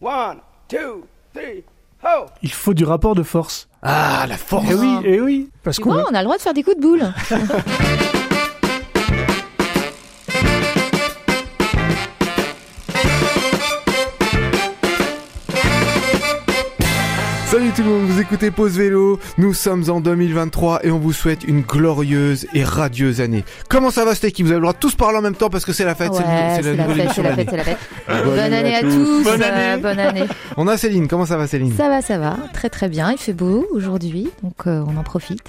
One, two, three, ho! Il faut du rapport de force. Ah, la force Eh oui, eh oui, parce Tu qu'on vois, on a le droit de faire des coups de boule. tout le monde, vous écoutez Pause Vélo, nous sommes en 2023 et on vous souhaite une glorieuse et radieuse année. Comment ça va cette équipe Vous avez le droit de tous parler en même temps parce que c'est la fête, c'est Ouais, la la fête, c'est la fête, c'est la fête. Bonne année à tous. Bonne euh, année. Bonne année. On a Céline, comment ça va Céline? Ça va, ça va. Très très bien. Il fait beau aujourd'hui, donc euh, on en profite.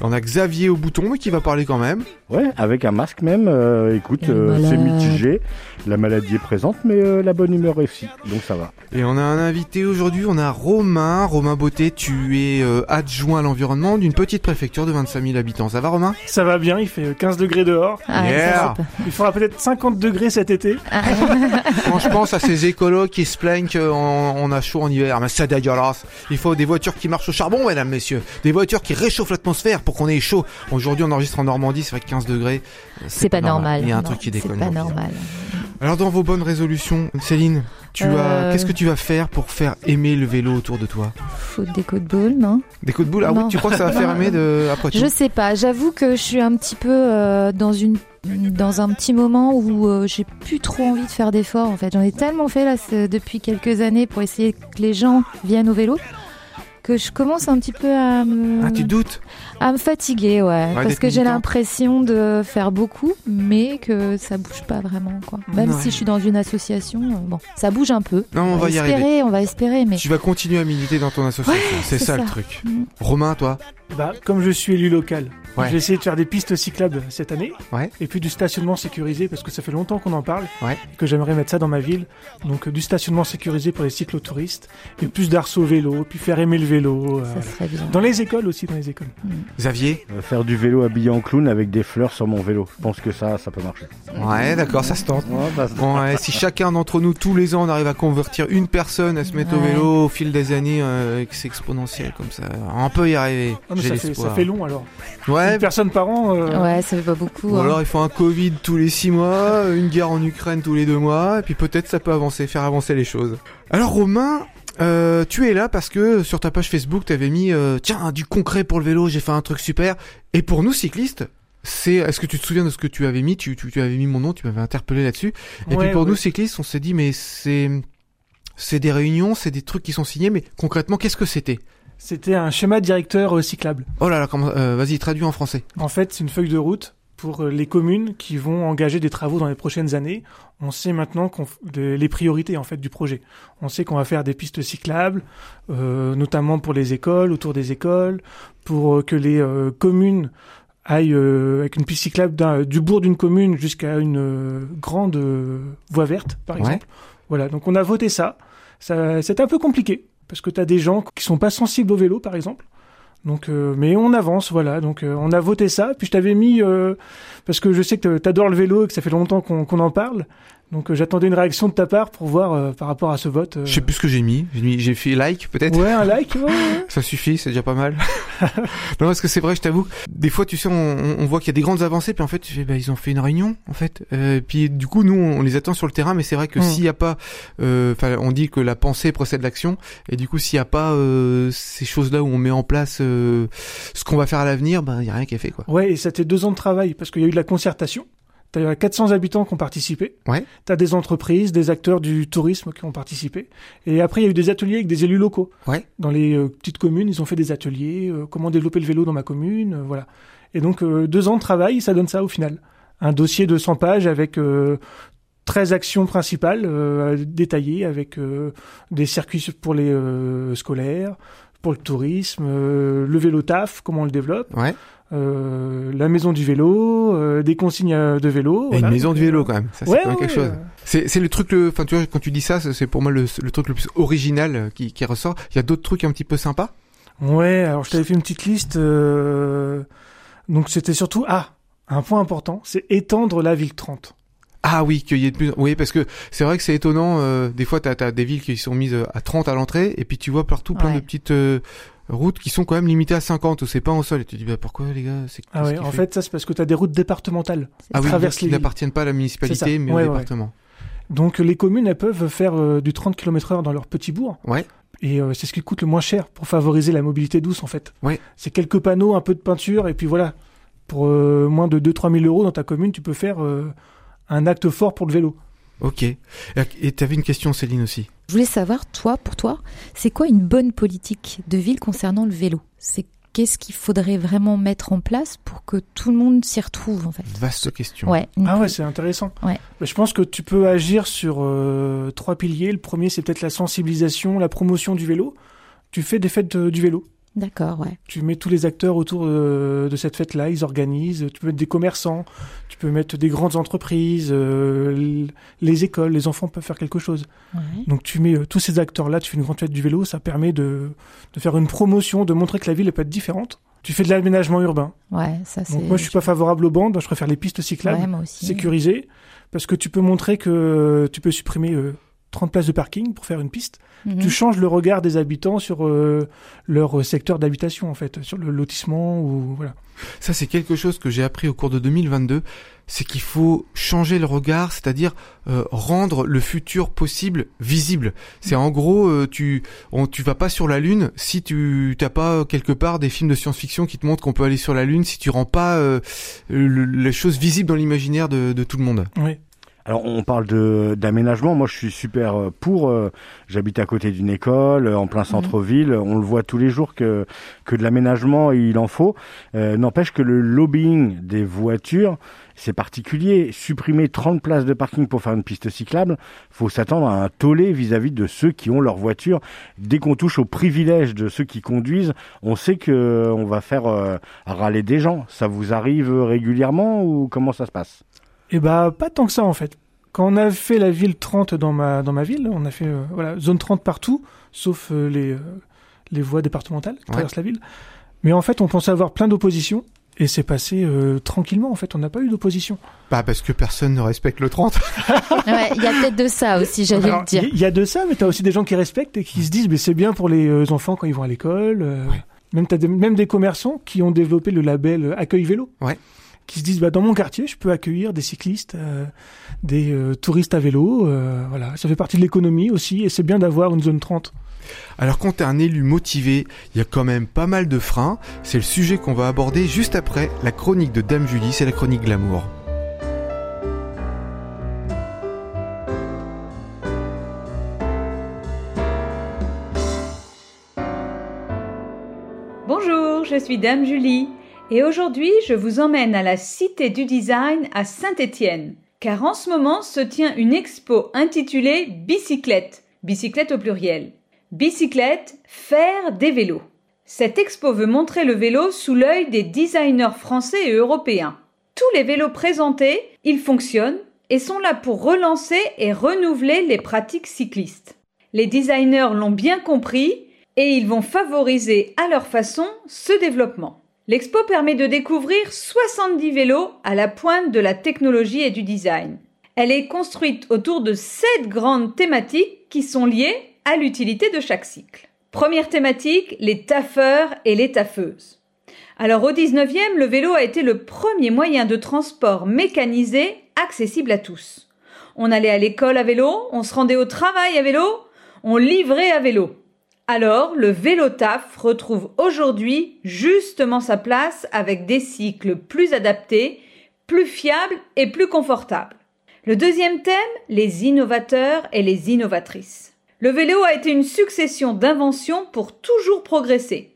On a Xavier au bouton mais qui va parler quand même. Ouais, avec un masque même. euh, écoute, euh, c'est mitigé. La maladie est présente, mais euh, la bonne humeur aussi. Donc ça va. Et on a un invité aujourd'hui, on a Romain. Romain Beauté, tu es euh, adjoint à l'environnement d'une petite préfecture de 25 000 habitants. Ça va Romain? Ça va bien, il fait 15 degrés dehors. Ah, Yeah. Il fera peut-être 50 degrés cet été. Ah, Quand je pense à ces écolos qui se plaignent qu'on on a chaud en hiver, mais c'est dégueulasse. Il faut des voitures qui marchent au charbon, mesdames, messieurs. Des voitures qui réchauffent l'atmosphère pour qu'on ait chaud. Aujourd'hui, on enregistre en Normandie, c'est vrai que 15 degrés. euh, c'est pas normal. Il y a un Non, truc qui déconne. C'est pas normal. Alors, dans vos bonnes résolutions, Céline, tu as, Euh. qu'est-ce que tu vas faire pour faire aimer le vélo autour de toi? Faut des coups de boule, non? Des coups de boule? Ah oui, tu crois que ça va faire aimer de, après tout Je sais pas. J'avoue que je suis un petit peu euh, dans une dans un petit moment où euh, j'ai plus trop envie de faire d'efforts en fait. J'en ai tellement fait là depuis quelques années pour essayer que les gens viennent au vélo que je commence un petit peu à me Ah, tu doutes à me fatiguer ouais, parce que j'ai l'impression de faire beaucoup mais que ça bouge pas vraiment quoi. Même Ouais. si je suis dans une association euh, bon, ça bouge un peu. Non, on va y espérer, arriver. on va espérer mais Tu vas continuer à militer dans ton association. c'est c'est ça, le truc. Mm. Romain, toi Bah, comme je suis élu local, Ouais. je vais essayer de faire des pistes cyclables cette année. Ouais. Et puis du stationnement sécurisé, parce que ça fait longtemps qu'on en parle. Ouais. Et que j'aimerais mettre ça dans ma ville. Donc euh, du stationnement sécurisé pour les cyclotouristes. Et plus d'arceaux au vélo, puis faire aimer le vélo. euh, ça serait bien. Dans les écoles aussi, dans les écoles. Xavier Euh, faire du vélo habillé en clown avec des fleurs sur mon vélo. Je pense que ça, ça peut marcher. Ouais, d'accord, ça se tente. Ouais, bah, Bon, ouais, si chacun d'entre nous, tous les ans, on arrive à convertir une personne à se mettre au vélo au fil des années, euh, c'est exponentiel comme ça, on peut y arriver. Ah, mais J'ai ça, fait, ça fait long alors. Ouais, Une personne par an. euh, Ouais, ça fait pas beaucoup. ou hein. alors il faut un Covid tous les six mois, une guerre en Ukraine tous les deux mois, et puis peut-être ça peut avancer, faire avancer les choses. Alors Romain, euh, tu es là parce que sur ta page Facebook, tu avais mis euh, tiens du concret pour le vélo, j'ai fait un truc super. Et pour nous cyclistes, c'est est-ce que tu te souviens de ce que tu avais mis? Tu, tu, tu avais mis mon nom, tu m'avais interpellé là-dessus. Et ouais, puis pour ouais. nous cyclistes, on s'est dit mais c'est c'est des réunions, c'est des trucs qui sont signés, mais concrètement qu'est-ce que c'était? C'était un schéma directeur euh, cyclable. Oh là là, euh, vas-y traduis en français. En fait, c'est une feuille de route pour euh, les communes qui vont engager des travaux dans les prochaines années. On sait maintenant qu'on les priorités en fait du projet. On sait qu'on va faire des pistes cyclables, euh, notamment pour les écoles, autour des écoles, pour euh, que les euh, communes aillent euh, avec une piste cyclable du bourg d'une commune jusqu'à une euh, grande euh, voie verte, par Ouais. exemple. Voilà, donc on a voté ça. ça c'est un peu compliqué parce que tu as des gens qui sont pas sensibles au vélo, par exemple. Donc, euh, mais on avance, voilà. Donc, euh, on a voté ça. Puis je t'avais mis euh, parce que je sais que t'adores le vélo et que ça fait longtemps qu'on qu'on en parle. Donc, euh, j'attendais une réaction de ta part pour voir euh, par rapport à ce vote. euh, Je sais plus ce que j'ai mis. J'ai fait like peut-être. Ouais, un like. ouais, ouais. Ça suffit, c'est déjà pas mal. non, parce que c'est vrai, je t'avoue. Des fois, tu sais, on, on- voit qu'il y a des grandes avancées, puis en fait, tu fais, bah, ils ont fait une réunion, en fait. Euh, puis du coup, nous, on les attend sur le terrain, mais c'est vrai que Mm. s'il y a pas, euh, enfin, on dit que la pensée précède l'action, et du coup, s'il y a pas euh, ces choses-là où on met en place euh, ce qu'on va faire à l'avenir, ben, il y a rien qui est fait, quoi. Ouais, et ça c'était deux ans de travail parce qu'il y a eu de la concertation. T'as 400 habitants qui ont participé. Ouais. T'as des entreprises, des acteurs du tourisme qui ont participé. Et après, il y a eu des ateliers avec des élus locaux. Ouais. Dans les euh, petites communes, ils ont fait des ateliers. euh, comment développer le vélo dans ma commune, euh, voilà. Et donc, deux ans de travail, ça donne ça au final. Un dossier de 100 pages avec euh, 13 actions principales détaillées avec des circuits pour les scolaires, pour le tourisme, le vélo taf, comment on le développe Ouais. Euh, la maison du vélo, euh, des consignes euh, de vélo. Voilà. une maison de vélo, quand même. Ça, c'est Ouais, quand même ouais, quelque chose. ouais. C'est, c'est le truc, le, enfin, tu vois, quand tu dis ça, c'est pour moi le, le truc le plus original qui, qui ressort. Il y a d'autres trucs un petit peu sympas? Ouais, alors je t'avais fait une petite liste. euh, Donc c'était surtout ah un point important, c'est étendre la ville 30. Ah oui, qu'il y ait de plus. Oui, parce que c'est vrai que c'est étonnant. euh, des fois, t'as as des villes qui sont mises euh, à 30 à l'entrée, et puis tu vois partout plein de petites euh, routes qui sont quand même limitées à 50 ou c'est pas en sol. Et tu te dis bah pourquoi les gars C'est Ah qu'il en fait fait ça c'est parce que t'as des routes départementales ah oui, qui les villes. n'appartiennent pas à la municipalité, mais Ouais, au ouais. département. Donc les communes, elles peuvent faire euh, du 30 km/h dans leur petit bourg. Ouais. Et c'est ce qui coûte le moins cher pour favoriser la mobilité douce en fait. Ouais. C'est quelques panneaux, un peu de peinture et puis voilà. Pour moins de 2-3 000 euros dans ta commune, tu peux faire un acte fort pour le vélo. Ok. Et t'avais une question, Céline aussi. Je voulais savoir, toi, pour toi, c'est quoi une bonne politique de ville concernant le vélo? C'est qu'est-ce qu'il faudrait vraiment mettre en place pour que tout le monde s'y retrouve en fait? Vaste question. Ouais. Ah ouais, c'est intéressant. Ouais. Mais je pense que tu peux agir sur euh, trois piliers. Le premier, c'est peut-être la sensibilisation, la promotion du vélo. Tu fais des fêtes euh, du vélo. D'accord, ouais. Tu mets tous les acteurs autour de cette fête-là, ils organisent. Tu peux mettre des commerçants, tu peux mettre des grandes entreprises, euh, les écoles, les enfants peuvent faire quelque chose. ouais. Donc tu mets euh, tous ces acteurs-là, tu fais une grande fête du vélo, ça permet de, de faire une promotion, de montrer que la ville peut être différente. Tu fais de l'aménagement urbain. Ouais, ça c'est. Moi je suis pas favorable aux bandes, je préfère les pistes cyclables Ouais, moi aussi. sécurisées, parce que tu peux montrer que tu peux supprimer euh, 30 places de parking pour faire une piste. Mhm. Tu changes le regard des habitants sur euh, leur secteur d'habitation en fait, sur le lotissement ou voilà. Ça, c'est quelque chose que j'ai appris au cours de 2022. C'est qu'il faut changer le regard, c'est-à-dire euh, rendre le futur possible visible. C'est en gros, euh, tu on, tu vas pas sur la lune si tu t'as pas euh, quelque part des films de science-fiction qui te montrent qu'on peut aller sur la lune. Si tu rends pas euh, le- les choses visibles dans l'imaginaire de, de tout le monde. Oui. Alors on parle de d'aménagement. Moi je suis super euh, pour. euh, J'habite à côté d'une école, euh, en plein centre-ville. On le voit tous les jours que que de l'aménagement il en faut. Euh, N'empêche que le lobbying des voitures c'est particulier. Supprimer 30 places de parking pour faire une piste cyclable, faut s'attendre à un tollé vis-à-vis de ceux qui ont leur voiture. Dès qu'on touche au privilège de ceux qui conduisent, on sait que on va faire euh, râler des gens. Ça vous arrive régulièrement ou comment ça se passe? Et bah pas tant que ça en fait. Quand on a fait la ville 30 dans ma dans ma ville, on a fait euh, voilà zone 30 partout, sauf euh, les euh, les voies départementales qui Ouais. traversent la ville. Mais en fait, on pensait avoir plein d'oppositions et c'est passé euh, tranquillement. En fait, on n'a pas eu d'opposition. Bah parce que personne ne respecte le 30. Ouais, il y a peut-être de ça aussi, j'allais le dire. Il y, y a de ça, mais t'as aussi des gens qui respectent et qui se disent, mais c'est bien pour les euh, enfants quand ils vont à l'école. euh, Ouais. Même t'as des, même des commerçants qui ont développé le label accueil vélo. Ouais. Qui se disent, bah dans mon quartier, je peux accueillir des cyclistes, euh, des euh, touristes à vélo. euh, voilà, ça fait partie de l'économie aussi, et c'est bien d'avoir une zone 30. Alors quand t'es un élu motivé, il y a quand même pas mal de freins. C'est le sujet qu'on va aborder juste après la chronique de Dame Julie, c'est la chronique glamour. Bonjour, je suis Dame Julie et aujourd'hui je vous emmène à la Cité du Design à Saint-Étienne car en ce moment se tient une expo intitulée Bicyclette, bicyclette au pluriel. Bicyclette, faire des vélos. Cette expo veut montrer le vélo sous l'œil des designers français et européens. Tous les vélos présentés, ils fonctionnent et sont là pour relancer et renouveler les pratiques cyclistes. Les designers l'ont bien compris et ils vont favoriser à leur façon ce développement. L'expo permet de découvrir 70 vélos à la pointe de la technologie et du design. Elle est construite autour de sept grandes thématiques qui sont liées à l'utilité de chaque cycle. Première thématique, les taffeurs et les taffeuses. Alors au 19e, le vélo a été le premier moyen de transport mécanisé accessible à tous. On allait à l'école à vélo, on se rendait au travail à vélo, on livrait à vélo. Alors, le vélo taf retrouve aujourd'hui justement sa place avec des cycles plus adaptés, plus fiables et plus confortables. Le deuxième thème, les innovateurs et les innovatrices. Le vélo a été une succession d'inventions pour toujours progresser.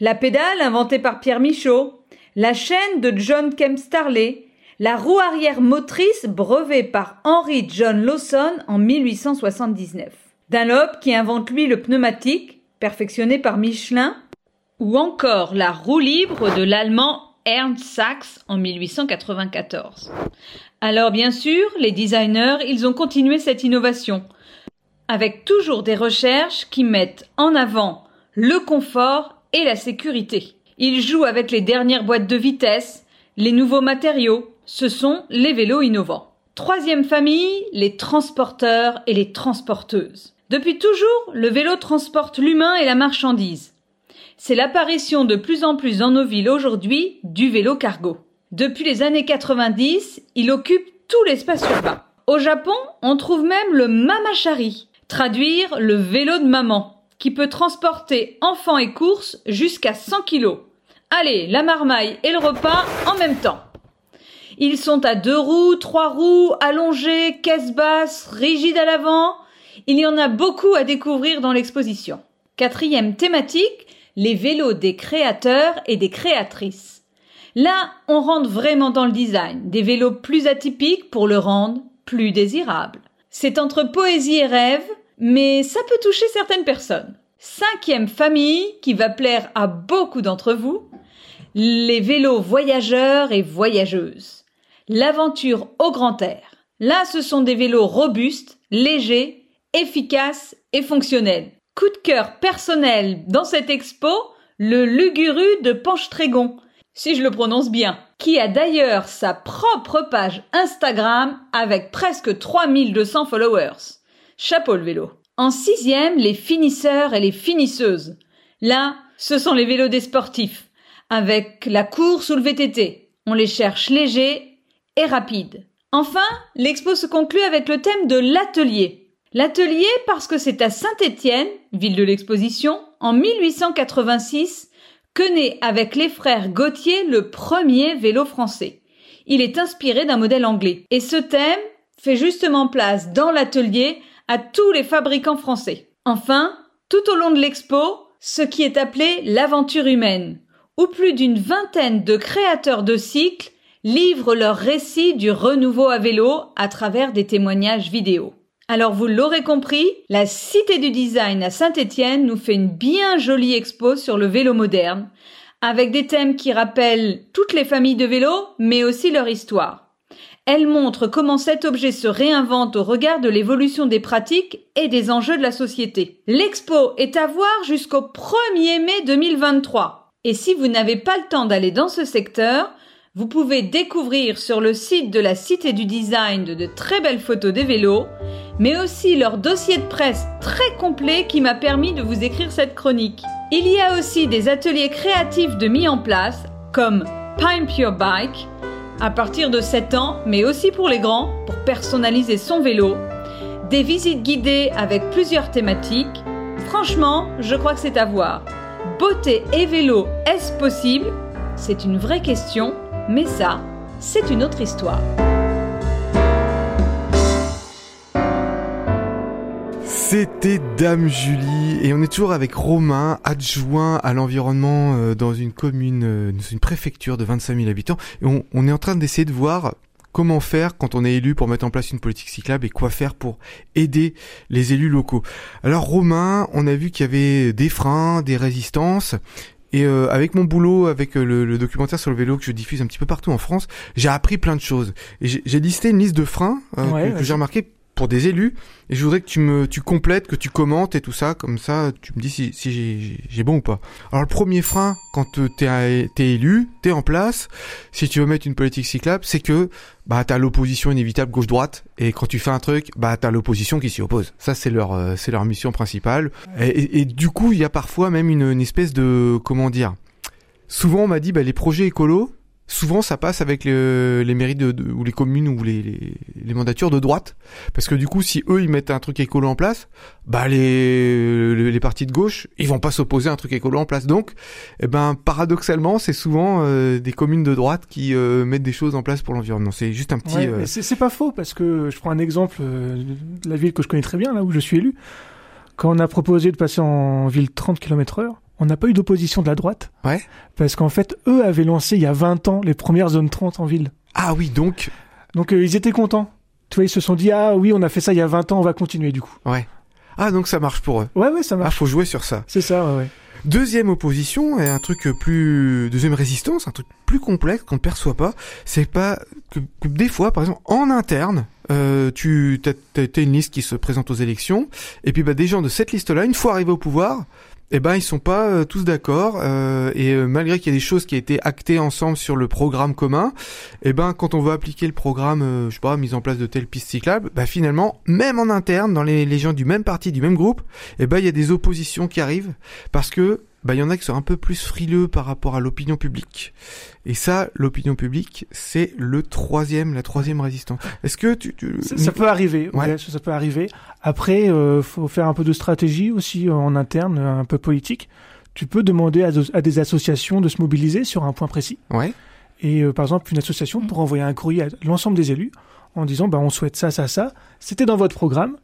La pédale inventée par Pierre Michaud, la chaîne de John Kemp Starley, la roue arrière motrice brevée par Henry John Lawson en 1879. Dunlop qui invente lui le pneumatique, perfectionné par Michelin, ou encore la roue libre de l'allemand Ernst Sachs en 1894. Alors bien sûr, les designers, ils ont continué cette innovation, avec toujours des recherches qui mettent en avant le confort et la sécurité. Ils jouent avec les dernières boîtes de vitesse, les nouveaux matériaux, ce sont les vélos innovants. Troisième famille, les transporteurs et les transporteuses. Depuis toujours, le vélo transporte l'humain et la marchandise. C'est l'apparition de plus en plus dans nos villes aujourd'hui du vélo cargo. Depuis les années 90, il occupe tout l'espace urbain. Au Japon, on trouve même le mamachari, traduire le vélo de maman, qui peut transporter enfants et courses jusqu'à 100 kilos. Allez, la marmaille et le repas en même temps. Ils sont à deux roues, trois roues, allongés, caisse basse, rigides à l'avant. Il y en a beaucoup à découvrir dans l'exposition. Quatrième thématique, les vélos des créateurs et des créatrices. Là, on rentre vraiment dans le design, des vélos plus atypiques pour le rendre plus désirable. C'est entre poésie et rêve, mais ça peut toucher certaines personnes. Cinquième famille qui va plaire à beaucoup d'entre vous, les vélos voyageurs et voyageuses. L'aventure au grand air. Là, ce sont des vélos robustes, légers, efficaces et fonctionnels. Coup de cœur personnel dans cette expo, le Luguru de Panche-Trégon, si je le prononce bien, qui a d'ailleurs sa propre page Instagram avec presque 3200 followers. Chapeau le vélo. En sixième, les finisseurs et les finisseuses. Là, ce sont les vélos des sportifs, avec la course ou le VTT. On les cherche légers et rapides. Enfin, l'expo se conclut avec le thème de l'atelier. L'atelier parce que c'est à Saint-Étienne, ville de l'exposition, en 1886, que naît avec les frères Gauthier le premier vélo français. Il est inspiré d'un modèle anglais. Et ce thème fait justement place dans l'atelier à tous les fabricants français. Enfin, tout au long de l'expo, ce qui est appelé l'aventure humaine, où plus d'une vingtaine de créateurs de cycles livrent leur récit du renouveau à vélo à travers des témoignages vidéo. Alors vous l'aurez compris, la Cité du Design à Saint-Étienne nous fait une bien jolie expo sur le vélo moderne, avec des thèmes qui rappellent toutes les familles de vélos, mais aussi leur histoire. Elle montre comment cet objet se réinvente au regard de l'évolution des pratiques et des enjeux de la société. L'expo est à voir jusqu'au 1er mai 2023. Et si vous n'avez pas le temps d'aller dans ce secteur, vous pouvez découvrir sur le site de la Cité du Design de, très belles photos des vélos, mais aussi leur dossier de presse très complet qui m'a permis de vous écrire cette chronique. Il y a aussi des ateliers créatifs de mis en place, comme Pimp Your Bike, à partir de 7 ans, mais aussi pour les grands, pour personnaliser son vélo, des visites guidées avec plusieurs thématiques. Franchement, je crois que c'est à voir. Beauté et vélo, est-ce possible? C'est une vraie question mais ça, c'est une autre histoire. C'était Dame Julie et on est toujours avec Romain, adjoint à l'environnement euh, dans une commune, euh, dans une préfecture de 25 000 habitants. Et on, on est en train d'essayer de voir comment faire quand on est élu pour mettre en place une politique cyclable et quoi faire pour aider les élus locaux. Alors Romain, on a vu qu'il y avait des freins, des résistances. Et euh, avec mon boulot, avec euh, le, documentaire sur le vélo que je diffuse un petit peu partout en France, j'ai appris plein de choses. Et j'ai listé une liste de freins euh, que, j'ai remarqué pour des élus. Et je voudrais que tu me tu complètes, que tu commentes et tout ça, comme ça tu me dis si, j'ai bon ou pas. Alors le premier frein, quand t'es es élu, t'es en place, si tu veux mettre une politique cyclable, c'est que bah t'as l'opposition inévitable gauche-droite et quand tu fais un truc, bah t'as l'opposition qui s'y oppose. Ça c'est leur euh, leur mission principale. Et, et, du coup il y a parfois même une, une espèce de comment dire? Souvent on m'a dit bah les projets écolos souvent ça passe avec les mairies de, ou les communes ou les, les, mandatures de droite. Parce que du coup si eux ils mettent un truc écolo en place bah les les, partis de gauche ils vont pas s'opposer à un truc écolo en place. Donc eh ben paradoxalement c'est souvent euh, des communes de droite qui euh, mettent des choses en place pour l'environnement. C'est juste un petit euh, c'est pas faux parce que je prends un exemple de la ville que je connais très bien là où je suis élu. Quand on a proposé de passer en ville 30 km heure on n'a pas eu d'opposition de la droite. Ouais. Parce qu'en fait, eux avaient lancé il y a 20 ans les premières zones 30 en ville. Ah oui, donc. Donc euh, ils étaient contents. Tu vois, ils se sont dit, ah oui, on a fait ça il y a 20 ans, on va continuer du coup. Ouais. Ah, donc ça marche pour eux. Ouais, ouais, ça marche. Ah, faut jouer sur ça. C'est ça, ouais, ouais. Deuxième opposition, et un truc plus, deuxième résistance, un truc plus complexe qu'on ne perçoit pas, c'est pas que, des fois, par exemple, en interne, euh, tu as, une liste qui se présente aux élections, et puis bah des gens de cette liste-là, une fois arrivés au pouvoir, eh ben ils sont pas euh, tous d'accord euh, et euh, malgré qu'il y a des choses qui ont été actées ensemble sur le programme commun, eh ben quand on veut appliquer le programme, je sais pas, mise en place de telles pistes cyclables, bah finalement même en interne dans les, les gens du même parti, du même groupe, eh ben il y a des oppositions qui arrivent parce que bah il y en a qui sont un peu plus frileux par rapport à l'opinion publique. Et ça, l'opinion publique, c'est le troisième, la troisième résistance. Est-ce que tu, tu... Ça, ça peut arriver. Ouais. ouais, ça, ça peut arriver. Après, euh, faut faire un peu de stratégie aussi euh, en interne, un peu politique. Tu peux demander à, à des associations de se mobiliser sur un point précis. Ouais. Et euh, par exemple, une association pour envoyer un courrier à l'ensemble des élus en disant bah, on souhaite ça, ça, ça. C'était dans votre programme.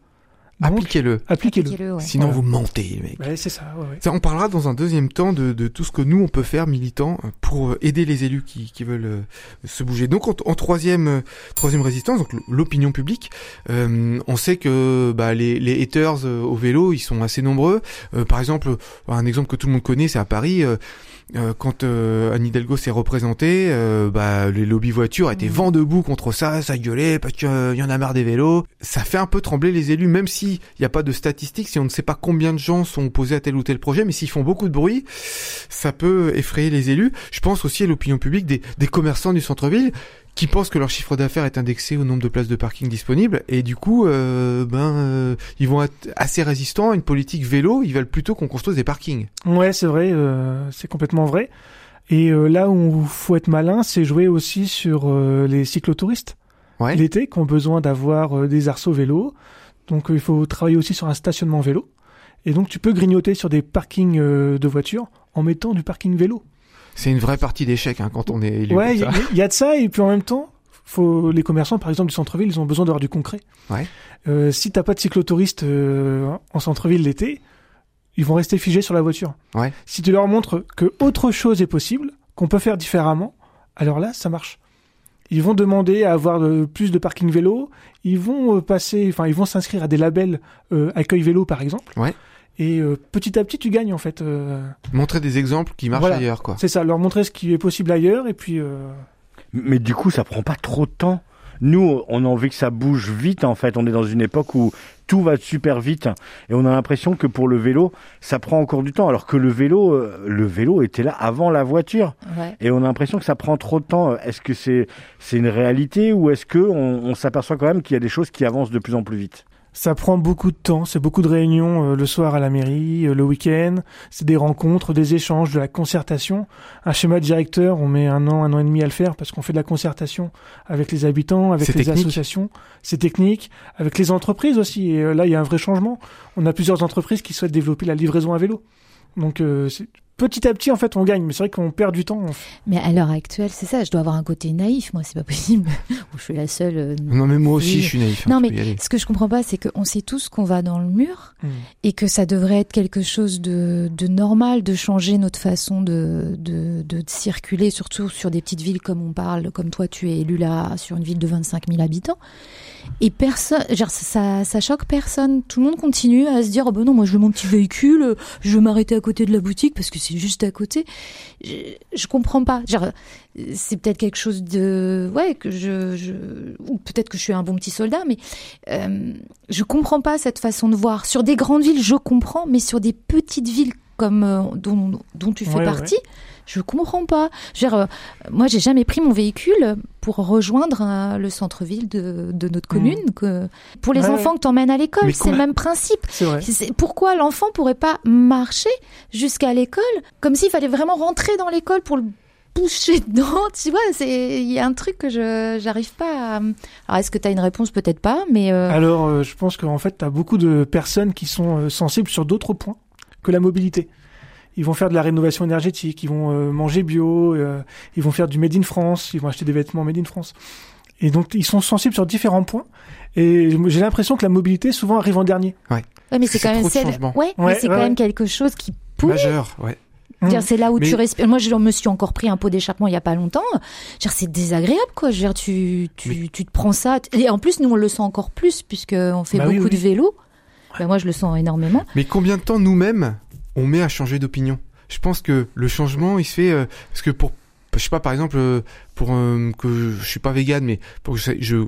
Appliquez-le. appliquez-le. Appliquez-le, ouais. Sinon, Voilà. vous mentez, mec. Ouais, c'est ça. Ouais, ouais. Ça, on parlera dans un deuxième temps de, de tout ce que nous on peut faire militants euh, pour euh, aider les élus qui, qui veulent euh, se bouger. Donc en, en troisième euh, troisième résistance, donc l- l'opinion publique, euh, on sait que bah, les, les haters au vélo ils sont assez nombreux. Euh, par exemple, un exemple que tout le monde connaît, c'est à Paris. Euh, euh, quand euh, Anne Hidalgo s'est représentée, euh, bah, les lobbies voitures étaient Mhm. vent debout contre ça, ça gueulait parce qu'il y en a marre des vélos. Ça fait un peu trembler les élus, même s'il n'y a pas de statistiques, si on ne sait pas combien de gens sont opposés à tel ou tel projet, mais s'ils font beaucoup de bruit, ça peut effrayer les élus. Je pense aussi à l'opinion publique des, des commerçants du centre-ville qui pensent que leur chiffre d'affaires est indexé au nombre de places de parking disponibles et du coup euh, ben euh, ils vont être assez résistants à une politique vélo ils veulent plutôt qu'on construise des parkings Ouais, c'est vrai, euh, c'est complètement vrai. Et là où il faut être malin, c'est jouer aussi sur les cyclotouristes ouais l'été qui ont besoin d'avoir des arceaux vélos. Donc il faut travailler aussi sur un stationnement vélo. Et donc tu peux grignoter sur des parkings de voitures en mettant du parking vélo. C'est une vraie partie d'échec hein, quand on est élu Ouais, il y, a de ça et puis en même temps, faut les commerçants par exemple du centre-ville, ils ont besoin d'avoir du concret. Ouais. Euh, si t'as pas de cyclotouristes euh, en centre-ville l'été, ils vont rester figés sur la voiture. Ouais. Si tu leur montres que autre chose est possible, qu'on peut faire différemment, alors là, ça marche. Ils vont demander à avoir plus de parking vélo. Ils vont euh, passer, enfin, ils vont s'inscrire à des labels euh, accueil vélo, par exemple. Ouais. Et euh, petit à petit, tu gagnes en fait. euh, montrer des exemples qui marchent Voilà. ailleurs quoi c'est ça, leur montrer ce qui est possible ailleurs, et puis. euh, Mais du coup, ça prend pas trop de temps. Nous, on a envie que ça bouge vite, en fait. On est dans une époque où tout va super vite. Et on a l'impression que pour le vélo, ça prend encore du temps. Alors que le vélo, euh, le vélo était là avant la voiture. Ouais. Et on a l'impression que ça prend trop de temps. Est-ce que c'est, c'est une réalité ou est-ce que on, on s'aperçoit quand même qu'il y a des choses qui avancent de plus en plus vite? Ça prend beaucoup de temps, c'est beaucoup de réunions euh, le soir à la mairie, euh, le week-end, c'est des rencontres, des échanges, de la concertation. Un schéma directeur, on met un an, un an et demi à le faire parce qu'on fait de la concertation avec les habitants, avec les technique. associations, c'est technique, avec les entreprises aussi. Et euh, là, il y a un vrai changement. On a plusieurs entreprises qui souhaitent développer la livraison à vélo. Donc euh, petit à petit, en fait, on gagne, mais c'est vrai qu'on perd du temps. Mais à l'heure actuelle, c'est ça, je dois avoir un côté naïf, moi, c'est pas possible. Je suis la seule. euh, non mais moi aussi je suis naïf hein, Non, mais ce que je comprends pas, c'est qu'on sait tous qu'on va dans le mur Hmm. et que ça devrait être quelque chose de, de normal de changer notre façon de, de, de circuler, surtout sur des petites villes comme on parle, comme toi tu es élu là sur une ville de 25 000 habitants. Et personne, genre, ça, ça choque personne. Tout le monde continue à se dire, oh ben non, moi je veux mon petit véhicule, je veux m'arrêter à côté de la boutique parce que c'est juste à côté. Je, comprends pas. C'est peut-être quelque chose de, ouais, que je ou peut-être que je suis un bon petit soldat, mais euh, je comprends pas cette façon de voir. Sur des grandes villes, je comprends, mais sur des petites villes comme euh, dont, dont tu fais Ouais, partie, je comprends pas. Je veux dire, euh, moi, j'ai jamais pris mon véhicule pour rejoindre euh, le centre-ville de, de notre commune. Que pour les Ouais, enfants que t'emmènes à l'école, c'est le même principe. C'est Pourquoi l'enfant pourrait pas marcher jusqu'à l'école comme s'il fallait vraiment rentrer dans l'école pour le boucher dedans Tu vois, c'est il y a un truc que je j'arrive pas. à... Alors est-ce que tu as une réponse? Peut-être pas, mais euh, Alors, euh, je pense qu'en fait, tu as beaucoup de personnes qui sont sensibles sur d'autres points que la mobilité. Ils vont faire de la rénovation énergétique, ils vont euh, manger bio, euh, ils vont faire du Made in France, ils vont acheter des vêtements Made in France. Et donc, ils sont sensibles sur différents points. Et j'ai l'impression que la mobilité souvent arrive en dernier. ouais, mais c'est quand même celle- ouais, mais Ouais, c'est ouais, quand ouais. même quelque chose qui pousse. majeur ouais Dire, C'est là où Mais- tu respires. Moi, je me suis encore pris un pot d'échappement il y a pas longtemps. C'est désagréable, quoi. Je veux dire, tu, tu, tu te prends ça. Et en plus, nous, on le sent encore plus, puisqu'on fait Bah oui, beaucoup oui. de vélo. Ben, moi, je le sens énormément. Mais combien de temps nous-mêmes on met à changer d'opinion? Je pense que le changement, il se fait euh, parce que pour je sais pas par exemple euh, pour euh, que je, suis pas vegan mais pour que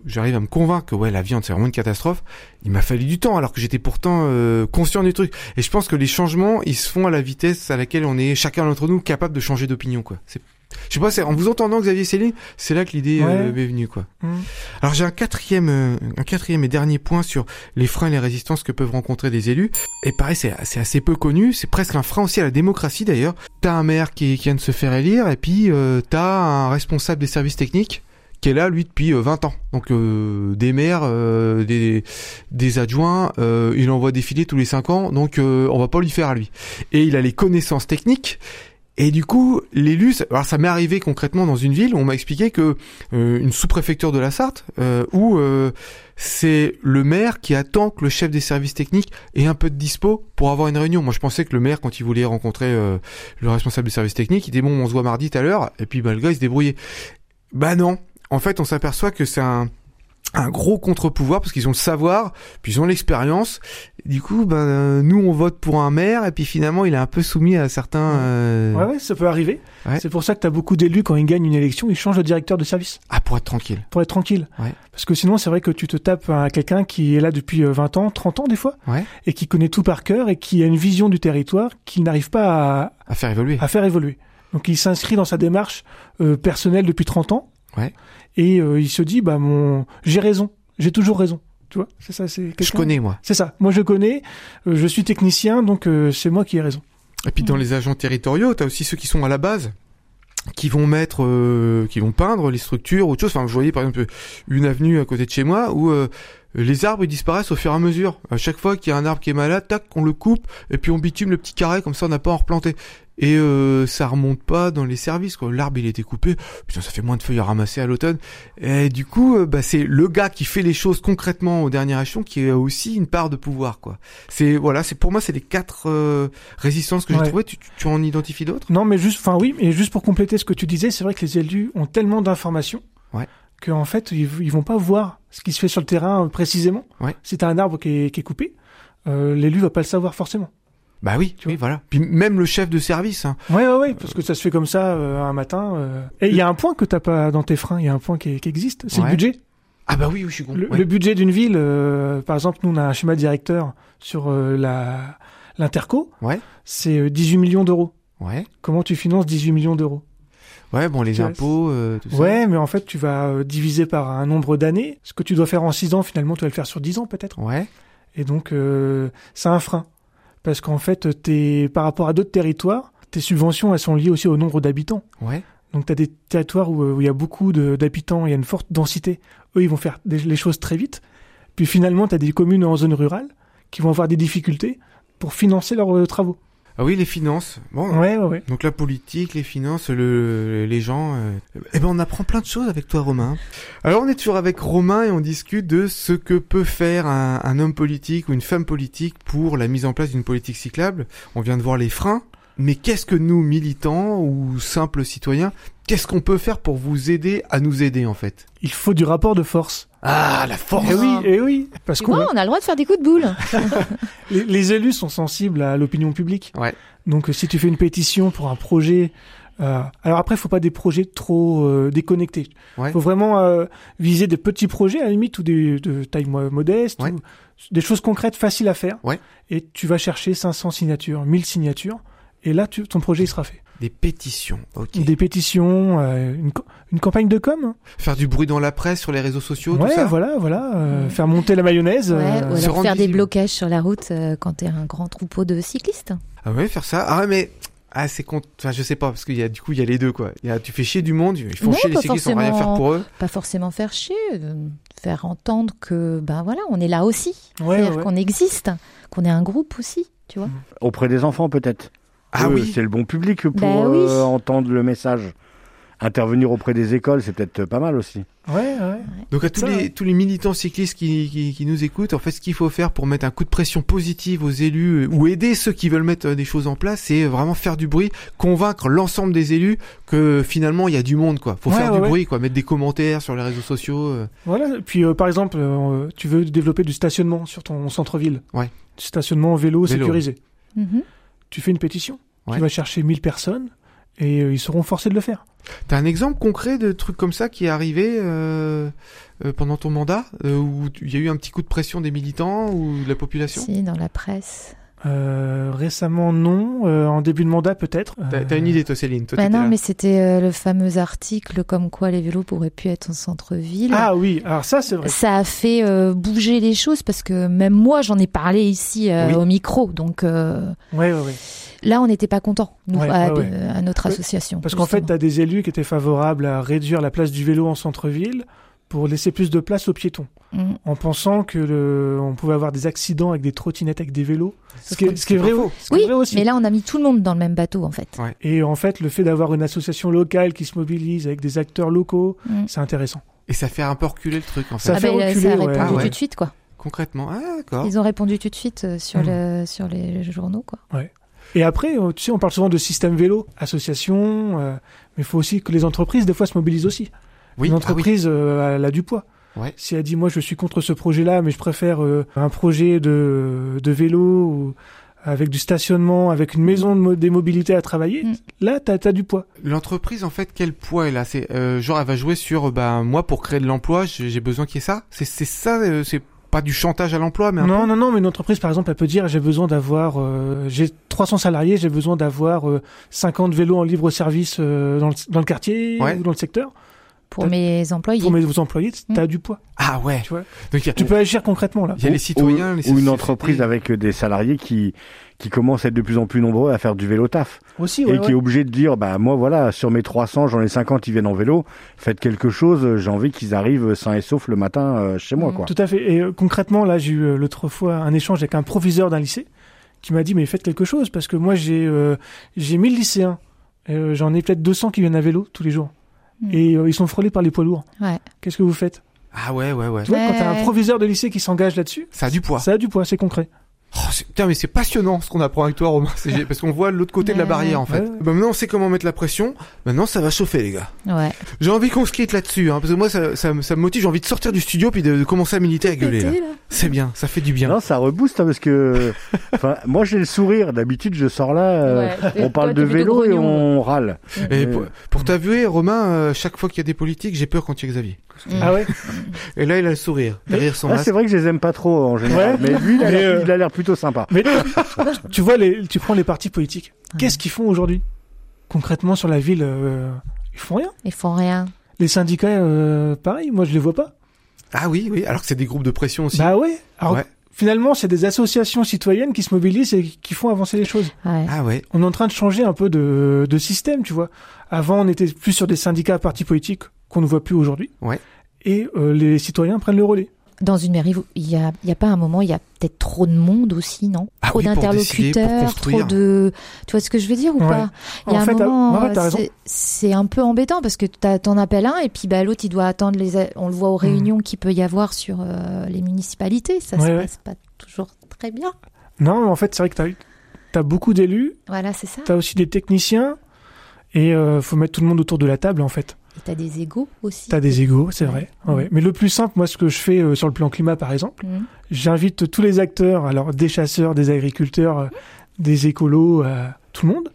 j'arrive à me convaincre que ouais la viande c'est vraiment une catastrophe, il m'a fallu du temps alors que j'étais pourtant euh, conscient du truc. Et je pense que les changements, ils se font à la vitesse à laquelle on est chacun d'entre nous capable de changer d'opinion quoi. C'est Je sais pas, c'est en vous entendant Xavier Céline, c'est là que l'idée euh, Ouais. m'est venue quoi. Mm. Alors j'ai un quatrième, euh, un quatrième et dernier point sur les freins et les résistances que peuvent rencontrer des élus. Et pareil, c'est assez peu connu, c'est presque un frein aussi à la démocratie d'ailleurs. T'as un maire qui, qui vient de se faire élire et puis euh, t'as un responsable des services techniques qui est là lui depuis euh, 20 ans. Donc euh, des maires, euh, des, des adjoints, euh, il envoie défiler tous les 5 ans, donc euh, on va pas lui faire à lui. Et il a les connaissances techniques. Et du coup, l'élu, alors ça m'est arrivé concrètement dans une ville, où on m'a expliqué que euh, une sous-préfecture de la Sarthe, euh, où euh, c'est le maire qui attend que le chef des services techniques ait un peu de dispo pour avoir une réunion. Moi, je pensais que le maire, quand il voulait rencontrer euh, le responsable des services techniques, il disait bon, on se voit mardi tout à l'heure, et puis bah, le gars il se débrouillait. Bah non. En fait, on s'aperçoit que c'est un un gros contre-pouvoir parce qu'ils ont le savoir, puis ils ont l'expérience. Du coup, ben euh, nous on vote pour un maire et puis finalement il est un peu soumis à certains. euh, Ouais, ouais, ça peut arriver. Ouais. C'est pour ça que t'as beaucoup d'élus quand ils gagnent une élection, ils changent de directeur de service Ah pour être tranquille. pour être tranquille. Ouais. Parce que sinon, c'est vrai que tu te tapes à quelqu'un qui est là depuis euh, 20 ans, 30 ans des fois, Ouais. et qui connaît tout par cœur et qui a une vision du territoire qu'il n'arrive pas à, À faire évoluer. à faire évoluer. Donc il s'inscrit dans sa démarche euh, personnelle depuis 30 ans. Ouais. Et euh, il se dit bah mon j'ai raison, j'ai toujours raison. Tu vois, c'est ça, c'est Je connais moi. C'est ça. Moi je connais, euh, je suis technicien donc euh, c'est moi qui ai raison. Et puis dans les agents territoriaux, t'as aussi ceux qui sont à la base, qui vont mettre, euh, qui vont peindre les structures, autre chose. Enfin, je voyais par exemple une avenue à côté de chez moi où euh, les arbres ils disparaissent au fur et à mesure. À chaque fois qu'il y a un arbre qui est malade, tac, on le coupe et puis on bitume le petit carré comme ça, on n'a pas à en replanter. Et euh, ça remonte pas dans les services. quoi. L'arbre il été coupé, putain ça fait moins de feuilles à ramasser à l'automne. Et du coup, euh, bah, c'est le gars qui fait les choses concrètement au dernier échelon qui a aussi une part de pouvoir. quoi. C'est voilà, c'est pour moi c'est les quatre euh, résistances que j'ai trouvées. Tu, tu- tu en identifies d'autres? Non, mais juste, enfin oui, mais juste pour compléter ce que tu disais, c'est vrai que les élus ont tellement d'informations Ouais. qu'en fait, ils, ils vont pas voir ce qui se fait sur le terrain euh, précisément. Ouais. Si t'as un arbre qui est, qui est coupé, euh, l'élu va pas le savoir forcément. Bah oui, Tu oui, vois. voilà. Puis même le chef de service. Hein. Ouais, ouais, ouais, parce que ça se fait comme ça euh, un matin. euh. Et il y a un point que t'as pas dans tes freins, il y a un point qui, qui existe, c'est Ouais. le budget. Ah bah oui, oui, je suis con. Le, Ouais. le budget d'une ville, euh, par exemple, nous on a un schéma directeur sur euh, la l'interco, Ouais. c'est euh, 18 millions d'euros. Ouais. Comment tu finances 18 millions d'euros? Ouais, bon, les impôts, euh, tout ça. Ouais, mais en fait, tu vas euh, diviser par un nombre d'années. Ce que tu dois faire en 6 ans, finalement, tu vas le faire sur 10 ans peut-être. Ouais. Et donc, euh, c'est un frein. Parce qu'en fait, t'es, par rapport à d'autres territoires, tes subventions, elles sont liées aussi au nombre d'habitants. Ouais. Donc, tu as des territoires où, euh, où il y a beaucoup d'habitants, il y a une forte densité. Eux, ils vont faire des- les choses très vite. Puis finalement, tu as des communes en zone rurale qui vont avoir des difficultés pour financer leurs euh, travaux. Ah oui, les finances. Bon. Ouais, ouais, ouais. Donc la politique, les finances, le, les gens. euh, Eh ben, on apprend plein de choses avec toi, Romain. Alors, on est toujours avec Romain et on discute de ce que peut faire un, un homme politique ou une femme politique pour la mise en place d'une politique cyclable. On vient de voir les freins. Mais qu'est-ce que nous, militants ou simples citoyens, qu'est-ce qu'on peut faire pour vous aider à nous aider, en fait? Il faut du rapport de force. Ah, la force Eh oui, eh oui. Parce qu'on on a le droit de faire des coups de boule. Les, les élus sont sensibles à l'opinion publique. Ouais. Donc, euh, si tu fais une pétition pour un projet, euh, alors après, faut pas des projets trop euh, déconnectés. Ouais. Faut vraiment euh, viser des petits projets à la limite ou des de taille mo- modeste, Ouais. ou des choses concrètes, faciles à faire. Ouais. Et tu vas chercher 500 signatures, 1000 signatures, et là, tu, ton projet il sera fait. Des pétitions, ok. Des pétitions, euh, une, une campagne de com. hein. Faire du bruit dans la presse, sur les réseaux sociaux, ouais, tout ça voilà, voilà. euh, Faire monter la mayonnaise. Ouais, euh, ou alors faire des blocages sur la route euh, quand t'es un grand troupeau de cyclistes. Ah ouais, faire ça. Ah ouais, mais ah c'est con. Enfin, je sais pas parce qu'il y a du coup il y a les deux quoi. Il y a tu fais chier du monde, ils font Non, chier les pas cyclistes sans rien faire forcément. pour eux. Pas forcément faire chier, euh, faire entendre que ben voilà, on est là aussi, ouais, C'est-à-dire ouais. qu'on existe, qu'on est un groupe aussi, tu vois. Auprès des enfants, peut-être. Ah oui. C'est le bon public pour Bah oui. euh, entendre le message. Intervenir auprès des écoles, c'est peut-être pas mal aussi. Ouais, ouais. Donc à tous Ça, les ouais. tous les militants cyclistes qui, qui qui nous écoutent, en fait ce qu'il faut faire pour mettre un coup de pression positive aux élus euh, ou aider ceux qui veulent mettre euh, des choses en place, c'est vraiment faire du bruit, convaincre l'ensemble des élus que finalement il y a du monde quoi. Faut Ouais, faire ouais, du ouais. bruit quoi, mettre des commentaires sur les réseaux sociaux. euh. Voilà. Puis euh, par exemple, euh, tu veux développer du stationnement sur ton centre-ville. Ouais. Du stationnement vélo, Vélo. sécurisé. Mhm. Tu fais une pétition. Ouais. Tu vas chercher 1000 personnes et euh, ils seront forcés de le faire. T'as un exemple concret de trucs comme ça qui est arrivé euh, euh, pendant ton mandat euh, où il y a eu un petit coup de pression des militants ou de la population? Si, dans la presse. Euh, récemment, non. Euh, en début de mandat, peut-être. T'as Euh, t'as une idée, toi, Céline toi, Bah non, là. mais c'était euh, le fameux article comme quoi les vélos pourraient plus être en centre-ville. Ah oui, alors ça, c'est vrai. Ça a fait euh, bouger les choses parce que même moi j'en ai parlé ici euh, Oui. au micro. Donc euh, Ouais, ouais, ouais. là on n'était pas contents nous Ouais, à, ouais, ouais. de- à notre association. Parce qu'en fait, tu as des élus qui étaient favorables à réduire la place du vélo en centre-ville pour laisser plus de place aux piétons, Mm. en pensant que le... on pouvait avoir des accidents avec des trottinettes avec des vélos. Ce qui est, ce qui est c'est vrai, faux. ce qui est Oui, vrai aussi. mais là on a mis tout le monde dans le même bateau en fait. Et en fait, le fait d'avoir une association locale qui se mobilise avec des acteurs locaux, Mm. c'est intéressant. Et ça fait un peu reculer le truc, en fait. Ça ah fait ben, reculer, ça a ouais. répondu Ah ouais. tout de suite quoi. Concrètement. Ah, d'accord. Ils ont répondu tout de suite euh, sur, Mm. le, sur les journaux quoi. Et après, euh, tu sais, on parle souvent de système vélo, association, euh, mais il faut aussi que les entreprises, des fois, se mobilisent aussi. Oui, Une ah oui. entreprise, euh, elle a du poids. Ouais. Si elle dit, moi, je suis contre ce projet-là, mais je préfère euh, un projet de, de vélo ou avec du stationnement, avec une maison de mo- des mobilités à travailler, Mm. là, t'as as du poids. L'entreprise, en fait, quel poids elle a? C'est euh, genre, elle va jouer sur, bah, moi, pour créer de l'emploi, j'ai besoin qu'il y ait ça? C'est c'est ça, euh, c'est pas du chantage à l'emploi, mais un Non, peu? non, non, mais une entreprise, par exemple, elle peut dire, j'ai besoin d'avoir, euh, j'ai 300 salariés, j'ai besoin d'avoir euh, 50 vélos en libre service euh, dans, le, dans le quartier Ouais. ou dans le secteur. Pour mes employés. Pour mes employés, t'as du poids. Ah ouais. Tu vois. Donc il y a, Tu peux agir concrètement, là. il y a les citoyens, ou, les ou une entreprise avec des salariés qui qui commencent à être de plus en plus nombreux à faire du vélo taf Aussi, et ouais, qui ouais. est obligé de dire bah moi voilà sur mes 300 j'en ai 50 qui viennent en vélo faites quelque chose j'ai envie qu'ils arrivent sains et saufs le matin euh, chez moi Mm. quoi Tout à fait. Et euh, concrètement, là, j'ai eu euh, l'autre fois un échange avec un proviseur d'un lycée qui m'a dit, mais faites quelque chose, parce que moi, j'ai euh, j'ai 1000 lycéens. Et, euh, J'en ai peut-être 200 qui viennent à vélo tous les jours. Mm. Et euh, ils sont frôlés par les poids lourds. Ouais. Qu'est-ce que vous faites? Ah ouais, ouais, ouais. Tu vois, quand t'as un proviseur de lycée qui s'engage là-dessus, Ça a du poids. ça a du poids, c'est concret. Oh, putain, mais c'est passionnant ce qu'on apprend avec toi, Romain. Parce qu'on voit l'autre côté de la barrière, en fait. Ouais. Bah, maintenant, on sait comment mettre la pression. Maintenant, ça va chauffer, les gars. Ouais. J'ai envie qu'on se quitte là-dessus, hein, parce que moi, ça, ça, me- ça me motive. J'ai envie de sortir du studio puis de, de commencer à militer, à gueuler. Là. Pété, là. C'est bien, ça fait du bien. non ça rebooste hein, parce que enfin moi j'ai le sourire d'habitude je sors là euh, Ouais, on parle toi, de vélo et on râle Et pour, pour t'avouer, Romain, euh, chaque fois qu'il y a des politiques, j'ai peur quand il y a Xavier. Mm. Ah ouais Et là, il a le sourire derrière son Ah, c'est vrai que je les aime pas trop en général, Ouais. mais lui il a l'air plutôt sympa. Mais tu vois, les, tu prends les partis politiques. Qu'est-ce qu'ils font aujourd'hui? Concrètement, sur la ville, euh, ils font rien. Ils font rien. Les syndicats, euh, pareil, moi, je les vois pas. Ah oui, oui. Alors que c'est des groupes de pression aussi. Bah ouais. Alors, Ouais. finalement, c'est des associations citoyennes qui se mobilisent et qui font avancer les choses. Ouais. Ah ouais. On est en train de changer un peu de, de système, tu vois. Avant, on était plus sur des syndicats à partis politiques qu'on ne voit plus aujourd'hui. Ouais. Et euh, les citoyens prennent le relais. Dans une mairie, il y a, y a pas un moment, il y a peut-être trop de monde aussi, non Ah Trop oui, d'interlocuteurs, trop de. Tu vois ce que je veux dire ou Ouais. pas? Il y a En un fait, moment, ouais, raison. c'est- un peu embêtant parce que t'en appelles un et puis bah, l'autre il doit attendre les. On le voit aux réunions qu'il peut y avoir sur euh, les municipalités. Ça se. Ouais, ouais. passe pas toujours très bien. Non, mais en fait, c'est vrai que t'as, t'as beaucoup d'élus, Voilà, c'est ça. t'as aussi des techniciens, et euh, faut mettre tout le monde autour de la table, en fait. Et t'as des égaux aussi. T'as des égaux, c'est vrai. Ouais. Ouais. Mais le plus simple, moi, ce que je fais euh, sur le plan climat, par exemple, Mhm. j'invite tous les acteurs, alors des chasseurs, des agriculteurs, euh, des écolos, euh, tout le monde,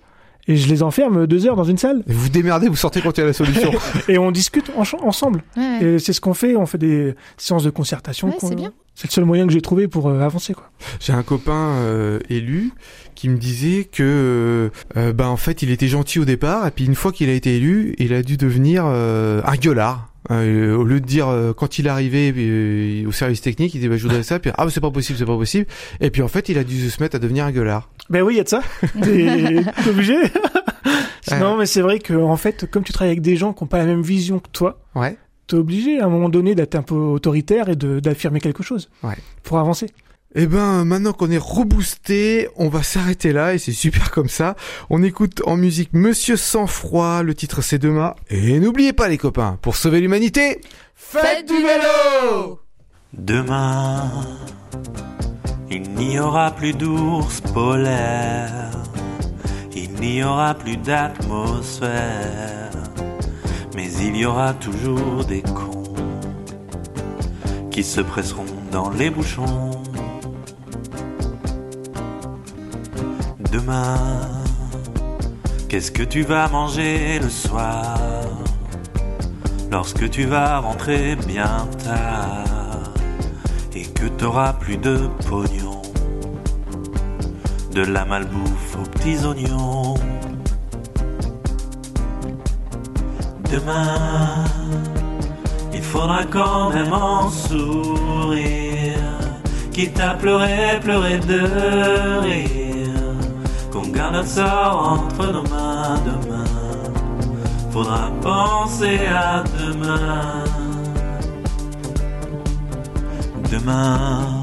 et je les enferme deux heures dans une salle, Et vous démerdez, vous sortez quand il y a la solution. et on discute en- ensemble. Ouais. Et c'est ce qu'on fait, on fait des séances de concertation. Ouais, c'est bien. C'est le seul moyen que j'ai trouvé pour euh, avancer, quoi. J'ai un copain euh, élu qui me disait que euh, bah en fait il était gentil au départ et puis une fois qu'il a été élu, il a dû devenir euh, un gueulard. Euh, au lieu de dire euh, quand il arrivé euh, au service technique, il dit bah, je voudrais ça, puis ah bah, c'est pas possible, c'est pas possible. Et puis en fait il a dû se mettre à devenir un gueulard. Ben oui, il y a de ça. T'es t'es obligé. non, mais c'est vrai que en fait, comme tu travailles avec des gens qui n'ont pas la même vision que toi, Ouais. T'es obligé à un moment donné d'être un peu autoritaire et de- d'affirmer quelque chose Ouais. pour avancer. Eh ben, maintenant qu'on est reboosté, on va s'arrêter là et c'est super comme ça. On écoute en musique Monsieur Sans Froid, le titre c'est demain. Et n'oubliez pas les copains, pour sauver l'humanité, faites du vélo Demain, il n'y aura plus d'ours polaires, il n'y aura plus d'atmosphère, il y aura toujours des cons qui se presseront dans les bouchons. Demain, qu'est-ce que tu vas manger le soir lorsque tu vas rentrer bien tard et que t'auras plus de pognon. de la malbouffe aux petits oignons? Demain, il faudra quand même en sourire, quitte à pleurer, pleurer de rire, qu'on garde notre sort entre nos mains demain. Faudra penser à demain. Demain